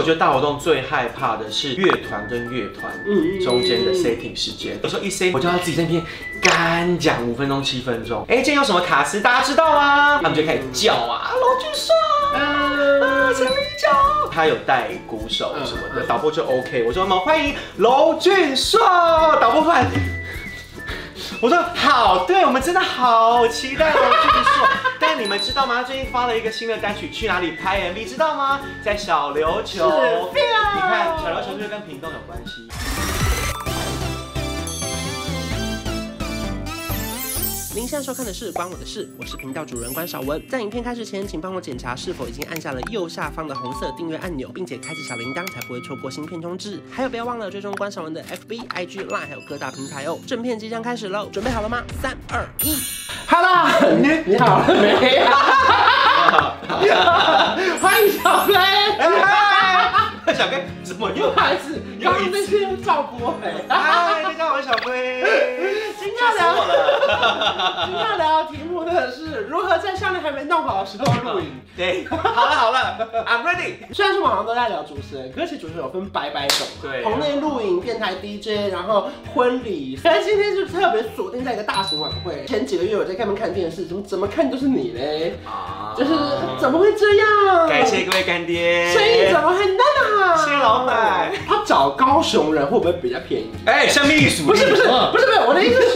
我觉得大活动最害怕的是乐团跟乐团中间的 setting 时间。有时候一 set，我就要自己在那边干讲五分钟、七分钟。哎，今天有什么卡司，大家知道吗？他们就开始叫啊，娄峻硕，啊，陈零九，他有带鼓手什么的，导播就 OK。我说我们欢迎娄俊硕，导播快。我说好，对，我们真的好期待哦，巨兽。但你们知道吗？最近发了一个新的单曲，去哪里拍 MV？知道吗？在小琉球。你看，小琉球就是跟屏东有关系。您现在收看的是《关我的事》，我是频道主人关少文。在影片开始前，请帮我检查是否已经按下了右下方的红色订阅按钮，并且开启小铃铛，才不会错过新片通知。还有，不要忘了追踪关少文的 FB、IG、Line，还有各大平台哦。正片即将开始喽，准备好了吗？三、二、一，Hello，你你好没有？欢迎小飞，小飞怎么又开始？又一次又赵博飞，嗨，大家好，我是小飞。今天聊了，今天聊的题目真的是如何在项链还没弄好的时候录影。对，好了好了，I'm ready。虽然说网上都在聊主持人，可是主持人有分百百种，对，棚内录影、电台 DJ，然后婚礼。所以今天就特别锁定在一个大型晚会。前几个月我在开门看电视，怎么怎么看都是你嘞，啊，就是怎么会这样？感谢各位干爹，生意怎么很大呢？谢谢老板。他找高雄人会不会比较便宜？哎，像秘书。不是不是不是不是，我的意思是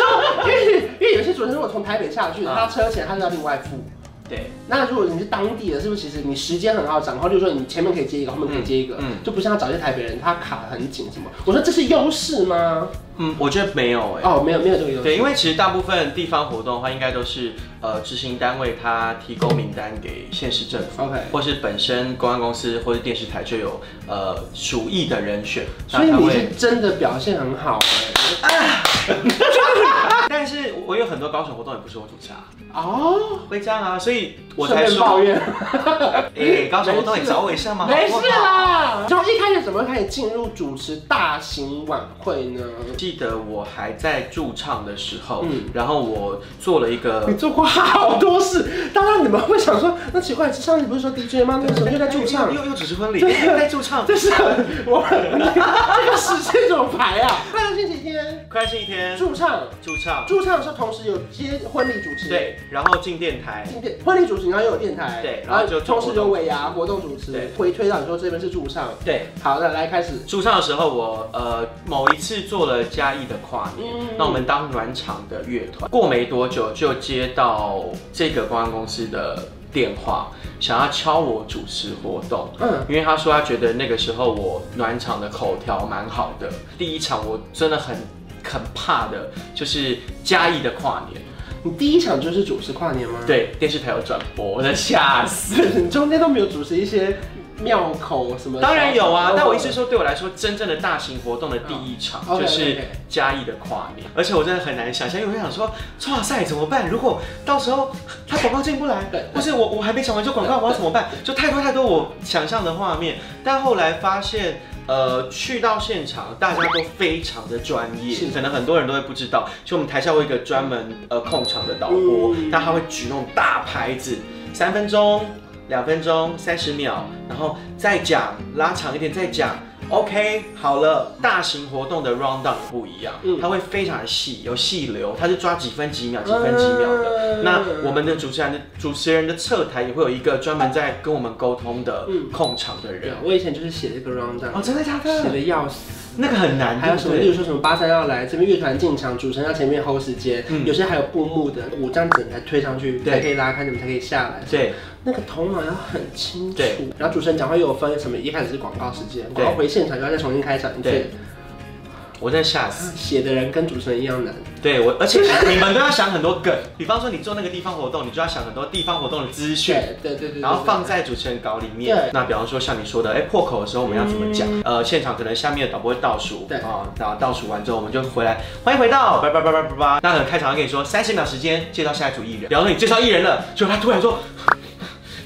果从台北下去，他车钱他是要另外付。对，那如果你是当地的，是不是其实你时间很好掌控？就是说你前面可以接一个，后面可以接一个，嗯，就不像找一些台北人，他卡很紧什么？我说这是优势吗？嗯，我觉得没有哎、欸。哦，没有没有这个优势。对，因为其实大部分地方活动的话，应该都是呃执行单位他提供名单给县市政府，OK，或是本身公安公司或是电视台就有呃属意的人选，所以你是真的表现很好哎、欸。啊但是我有很多高雄活动也不是我主持啊，哦，会这样啊，所以我才说抱怨。哎，高雄活动你找我一下吗，没事啦。从一开始怎么开始进入主持大型晚会呢？记得我还在驻唱的时候，嗯，然后我做了一个，你做过好多事。当然你们会想说，那奇怪，上次不是说 DJ 吗？那时候又在驻唱，又又主持婚礼，又在驻唱，这是我 这个时间怎么排啊？快乐星期天，快乐星期天，驻唱，驻唱。驻唱的时候，同时有接婚礼主持，对，然后进电台，进电婚礼主持，然后又有电台，对，然后就同时有尾牙活动主持，对，回推到你说这边是驻唱，对，好的，来开始。驻唱的时候，我呃某一次做了嘉义的跨年，那我们当暖场的乐团，过没多久就接到这个公关公司的电话，想要敲我主持活动，嗯，因为他说他觉得那个时候我暖场的口条蛮好的，第一场我真的很。很怕的就是嘉义的跨年，你第一场就是主持跨年吗？对，电视台有转播，我在吓死。你中间都没有主持一些庙口什么？当然有啊，但我意思是说，对我来说，真正的大型活动的第一场就是嘉义的跨年，而且我真的很难想象，因为我想说，哇塞，怎么办？如果到时候他广告进不来，或是我我还没讲完就广告，我要怎么办？就太多太多我想象的画面，但后来发现。呃，去到现场，大家都非常的专业，可能很多人都会不知道，就我们台下会有一个专门呃控场的导播，那他会举那种大牌子，三分钟、两分钟、三十秒，然后再讲，拉长一点再讲。OK，好了，大型活动的 rundown 不一样，嗯，它会非常的细，有细流，它是抓几分几秒、几分几秒的。那我们的主持人的主持人的侧台也会有一个专门在跟我们沟通的控场的人。我以前就是写这个 rundown，哦，真的假的？写的要死，那个很难。还有什么？例如说什么八三要来这边乐团进场，主持人要前面 hold 时间，有些还有布幕的，五张整台推上去才可以拉开，你们才可以下来。对。那个头脑要很清楚，对，然后主持人讲话又有分什么，一开始是广告时间，然后回现场就要再重新开场一次。我在吓死，写的人跟主持人一样难。对我，而且你们都要想很多梗，比方说你做那个地方活动，你就要想很多地方活动的资讯，对对对，然后放在主持人稿里面。那比方说像你说的，哎，破口的时候我们要怎么讲？呃，现场可能下面的导播会倒数，对啊，然后倒数完之后我们就回来，欢迎回到叭叭叭叭叭叭。那可能开场要跟你说三十秒时间介绍下一组艺人，比方说你介绍艺人了，就他突然说。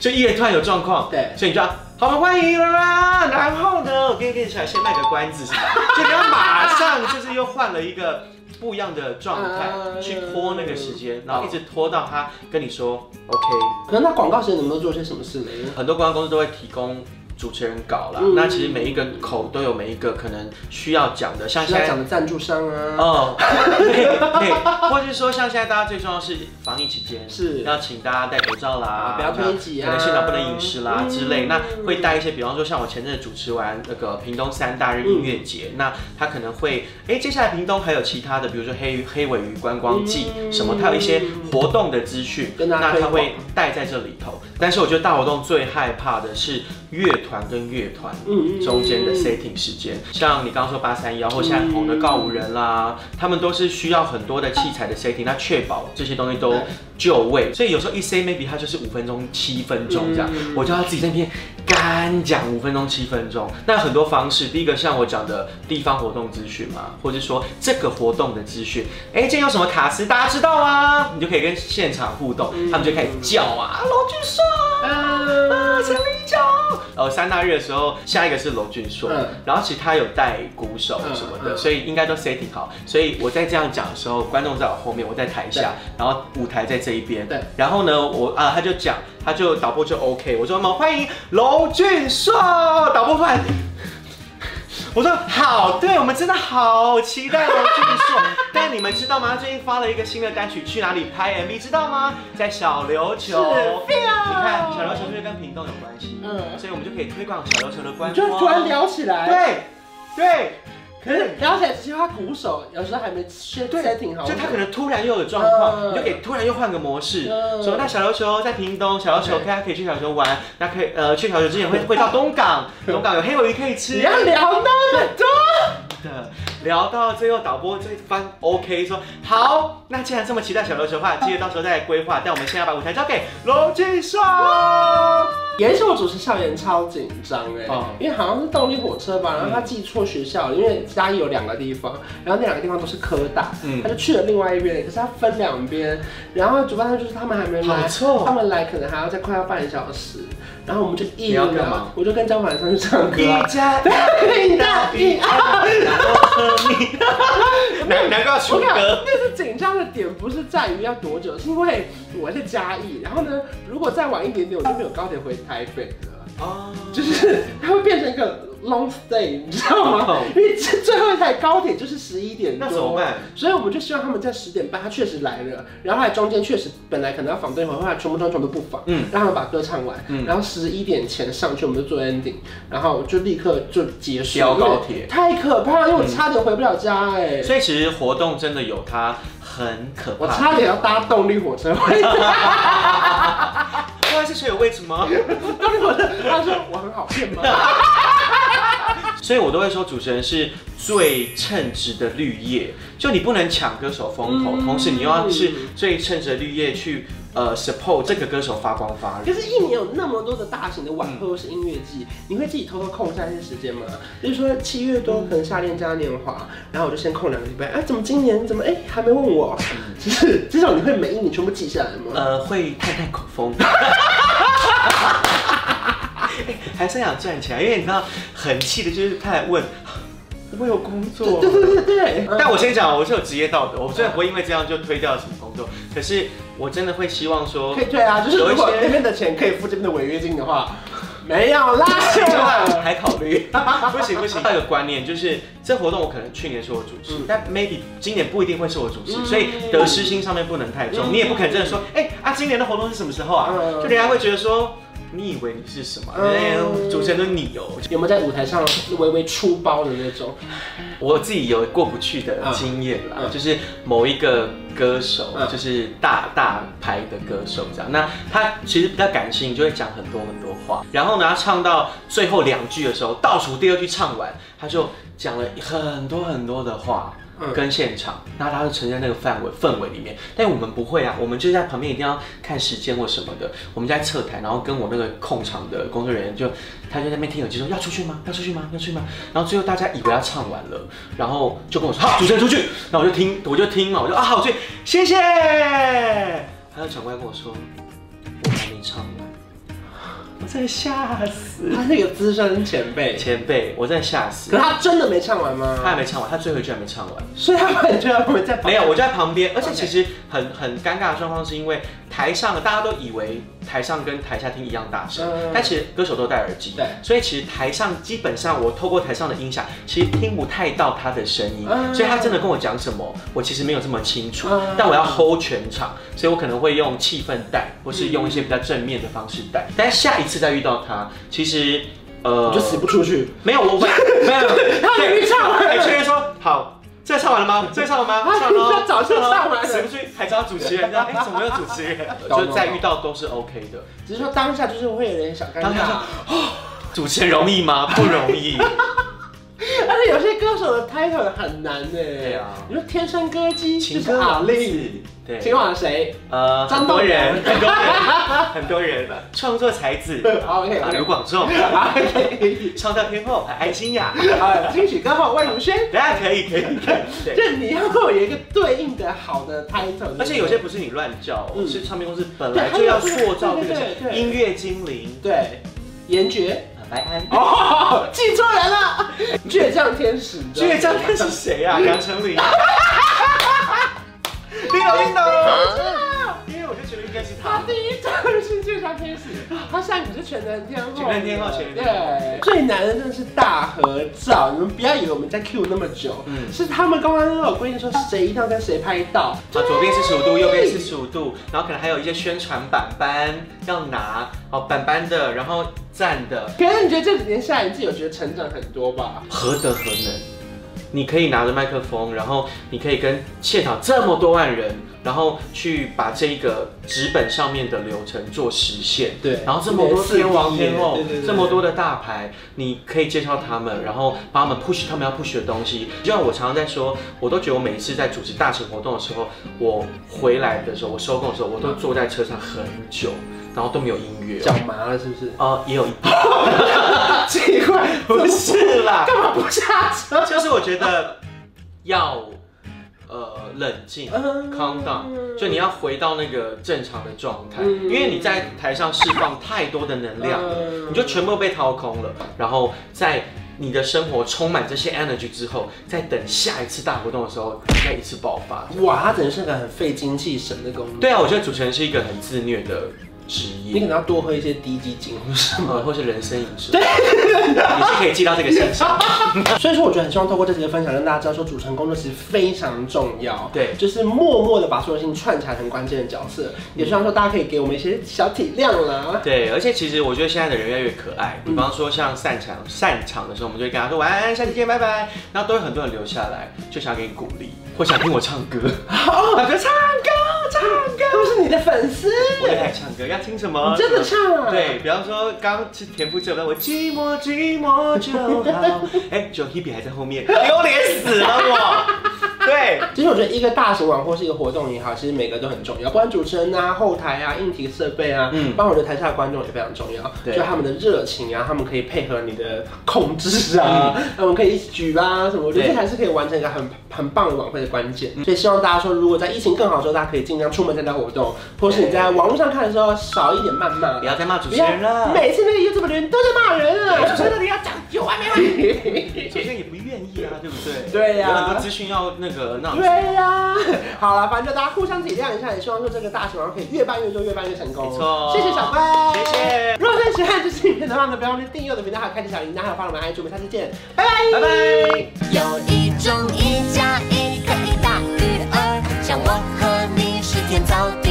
就艺人突然有状况，对，所以你就要好，欢迎啦。然后呢，我跟你跟你说，先卖个关子，就你要马上就是又换了一个不一样的状态去拖那个时间，然后一直拖到他跟你说 OK。可能那广告时你们都做些什么事呢？很多广告公司都会提供主持人搞啦。嗯、那其实每一个口都有每一个可能需要讲的，像现在讲的赞助商啊，哦，对对，或者是说像现在大家最重要是防疫期间，是。要请大家戴口罩啦，啊、不要推挤啊，可能现场不能饮食啦、嗯、之类，那会带一些，比方说像我前阵子主持完那个屏东三大日音乐节，嗯、那他可能会，哎、欸，接下来屏东还有其他的，比如说黑黑尾鱼观光季、嗯、什么，他有一些活动的资讯，那他会带在这里头。但是我觉得大活动最害怕的是乐团跟乐团中间的 setting 时间，像你刚刚说八三幺或现在红的告五人啦，他们都是需要很多的器材的 setting，那确保这些东西都就位，所以有时候一 say maybe 它就是五分钟七分钟这样，我就要自己在那边干讲五分钟七分钟。那很多方式，第一个像我讲的地方活动资讯嘛，或者说这个活动的资讯，哎，今天有什么卡司大家知道吗？你就可以跟现场互动，他们就开始叫啊，罗俊说啊，陈立秋。呃，三大日的时候，下一个是龙俊硕，嗯、然后其实他有带鼓手什么的，嗯嗯、所以应该都 setting 好。所以我在这样讲的时候，观众在我后面，我在台下，然后舞台在这一边。对。然后呢，我啊，他就讲，他就导播就 OK，我说我们欢迎龙俊硕，导播欢迎。我说好，对，我们真的好期待哦！就是说。但你们知道吗？他最近发了一个新的单曲，去哪里拍 MV？知道吗？在小琉球。是你看，小琉球就是跟屏东有关系，嗯，所以我们就可以推广小琉球的观光。就突然聊起来。对，对。可是聊起来，其实他鼓手有时候还没先 setting 好，就他可能突然又有状况，你就给突然又换个模式。说那小琉球在屏东，小琉球大家可以去小琉球玩，那可以呃去小琉球之前会会到东港，东港有黑尾鱼可以吃。你要聊那么多的，聊到最后导播这番 OK 说好，那既然这么期待小琉球的话，记得到时候再来规划。但我们现在把舞台交给娄峻硕。也是我主持校园超紧张哎，因为好像是动力火车吧，然后他记错学校，因为嘉义有两个地方，然后那两个地方都是科大，他就去了另外一边，可是他分两边，然后主办方就是他们还没来，他们来可能还要再快要半小时，然后我们就一直嘛，我就跟张凡上去唱歌，一加一大于二，然后和你，两两个要出歌，但是紧张的点不是在于要多久，是因为我在嘉义，然后呢，如果再晚一点点，我就没有高铁回。台北的哦，就是它会变成一个 long stay，你知道吗？因为最后一台高铁就是十一点多，那怎么办？所以我们就希望他们在十点半，他确实来了，然后来中间确实本来可能要访对方，后来全部装全部不访，嗯，让他们把歌唱完，嗯，然后十一点前上去，我们就做 ending，然后就立刻就结束。飙高铁太可怕了，因为我差点回不了家哎。所以其实活动真的有它很可怕，我差点要搭动力火车回家。原来是谁有位置吗？他说我很好骗吗？所以我都会说主持人是最称职的绿叶，就你不能抢歌手风头，同时你又要是最称职的绿叶去呃 support 这个歌手发光发热。可是，一年有那么多的大型的晚会或是音乐季，你会自己偷偷空下一些时间吗？比如说七月多可能夏恋嘉年华，然后我就先空两个礼拜。哎，怎么今年怎么哎还没问我？就是至少你会每一年全部记下来吗？呃，会太太口风。还是想赚钱，因为你知道很气的，就是他还问 我有工作，对对对对。但我先讲，我是有职业道德，我虽然不会因为这样就推掉什么工作，可是我真的会希望说，可以退啊，就是如果那边的钱可以付这边的违约金的话，没有啦，还考虑，不 行不行。还有个观念就是，这活动我可能去年是我主持，但 maybe 今年不一定会是我主持，所以得失心上面不能太重，你也不可能真的说，哎啊，今年的活动是什么时候啊？就人家会觉得说。你以为你是什么？嗯、主持人都你哦。有没有在舞台上微微出包的那种？我自己有过不去的经验啦，嗯、就是某一个歌手，嗯、就是大大牌的歌手这样。那他其实比较感性，就会讲很多很多话。然后呢，他唱到最后两句的时候，倒数第二句唱完，他就讲了很多很多的话。跟现场，那他就呈现那个范围氛围里面，但我们不会啊，我们就在旁边一定要看时间或什么的，我们在侧台，然后跟我那个控场的工作人员就，他就在那边听耳机说要出去吗？要出去吗？要出去吗？然后最后大家以为他唱完了，然后就跟我说好，主持人出去，然后我就听，我就听嘛，我就啊好，我去，谢谢，他就转过来跟我说，我还没唱完。我真的吓死！他那个资深前辈，前辈，我在吓死。可是他真的没唱完吗？他还没唱完，他最后一句还没唱完。所以他完全。没有，我就在旁边。而且其实很很尴尬的状况是因为台上大家都以为台上跟台下听一样大声，嗯、但其实歌手都戴耳机，对，所以其实台上基本上我透过台上的音响，其实听不太到他的声音，嗯、所以他真的跟我讲什么，我其实没有这么清楚，嗯、但我要 hold 全场，所以我可能会用气氛带，或是用一些比较正面的方式带，但下一次再遇到他，其实呃，我就死不出去，没有，我没没有，他已经唱。完了，哎，确认说好。这个唱完了吗？这个唱完了吗？唱了，早就唱完了。谁不去还找主持人？哎，怎么没有主持人？就再遇到都是 OK 的，只是说当下就是会有点小尴尬。主持人容易吗？不容易。而且有些歌手的 title 很难呢。对啊。你说天生歌姬，情歌王子。对。情王谁？呃，张多人，很多人，很多人。创作才子。OK。刘广仲。OK，创造天后，艾欣雅。啊，金曲歌后魏如萱。大家可以，可以，可以。就你要跟我有一个对应的好的 title。而且有些不是你乱叫，是唱片公司本来就要塑造这个音乐精灵。对。严爵。白安。哦，记错人了，倔强天使，倔强天使谁啊？杨丞琳，他下一个是全能天后。全能天后，全能天后。对，最难的真的是大合照，你们不要以为我们在 Q 那么久，嗯，是他们刚刚都有规定说谁一定要跟谁拍到，啊，左边是十五度，右边是十五度，然后可能还有一些宣传板板要拿，哦，板板的，然后。站的，可是你觉得这几年下来，你自己有觉得成长很多吧？何德何能？你可以拿着麦克风，然后你可以跟现场这么多万人，然后去把这一个纸本上面的流程做实现。对，然后这么多天王天后，这么多的大牌，你可以介绍他们，然后帮他们 push 他们要 push 的东西。就像我常常在说，我都觉得我每一次在主持大型活动的时候，我回来的时候，我收工的时候，我都坐在车上很久。然后都没有音乐，脚麻了是不是？哦，也有一不是啦，干嘛不下车？就是我觉得要呃冷静，calm down，就你要回到那个正常的状态，因为你在台上释放太多的能量，你就全部被掏空了。然后在你的生活充满这些 energy 之后，在等下一次大活动的时候，再一次爆发。哇，他真的是个很费精气神的工作。对啊，我觉得主持人是一个很自虐的。职业，你可能要多喝一些低基精，或是什么，或是人参饮食，对，也是可以记到这个现象。所以说，我觉得很希望透过这集的分享，让大家知道说，主持人工作其实非常重要。对，就是默默的把所有事情串起来，很关键的角色。也希望说，大家可以给我们一些小体谅啦。对，而且其实我觉得现在的人越来越可爱。比方说，像散场散场的时候，我们就会跟他说晚安，下期见，拜拜。然后都有很多人留下来，就想要给你鼓励，或想听我唱歌。大哥唱歌，唱的粉丝。我也爱唱歌，要听什么？真的唱啊！对，比方说刚是田馥甄的我寂寞寂寞就好，哎，就 Hebe 还在后面，丢脸死了我。对，其实我觉得一个大型晚会是一个活动也好，其实每个都很重要，不管主持人啊、后台啊、硬体设备啊，嗯，包括我觉得台下的观众也非常重要，对，就他们的热情啊，他们可以配合你的控制啊，他们可以一起举啊什么，我觉得这还是可以完成一个很很棒的晚会的关键。所以希望大家说，如果在疫情更好的时候，大家可以尽量出门参加活动，或是你在网络上看的时候少一点谩骂，不要再骂主持人了。每次那个 YouTube 的人都在骂人啊，主持人到底要讲有完没完？主持人也不愿意啊，对不对？对呀，有很多资讯要那个。对呀、啊，好了，反正就大家互相体谅一下，也希望说这个大型晚会可以越办越多，越办越成功。没错，谢谢小乖，谢谢。如果最喜欢这期影片的话呢，不要忘记订阅我的频道，还有开启小铃铛，还有发我们 IG，我们下次见，拜拜，拜拜。有一种一加一可以大于二，像我和你是天造地。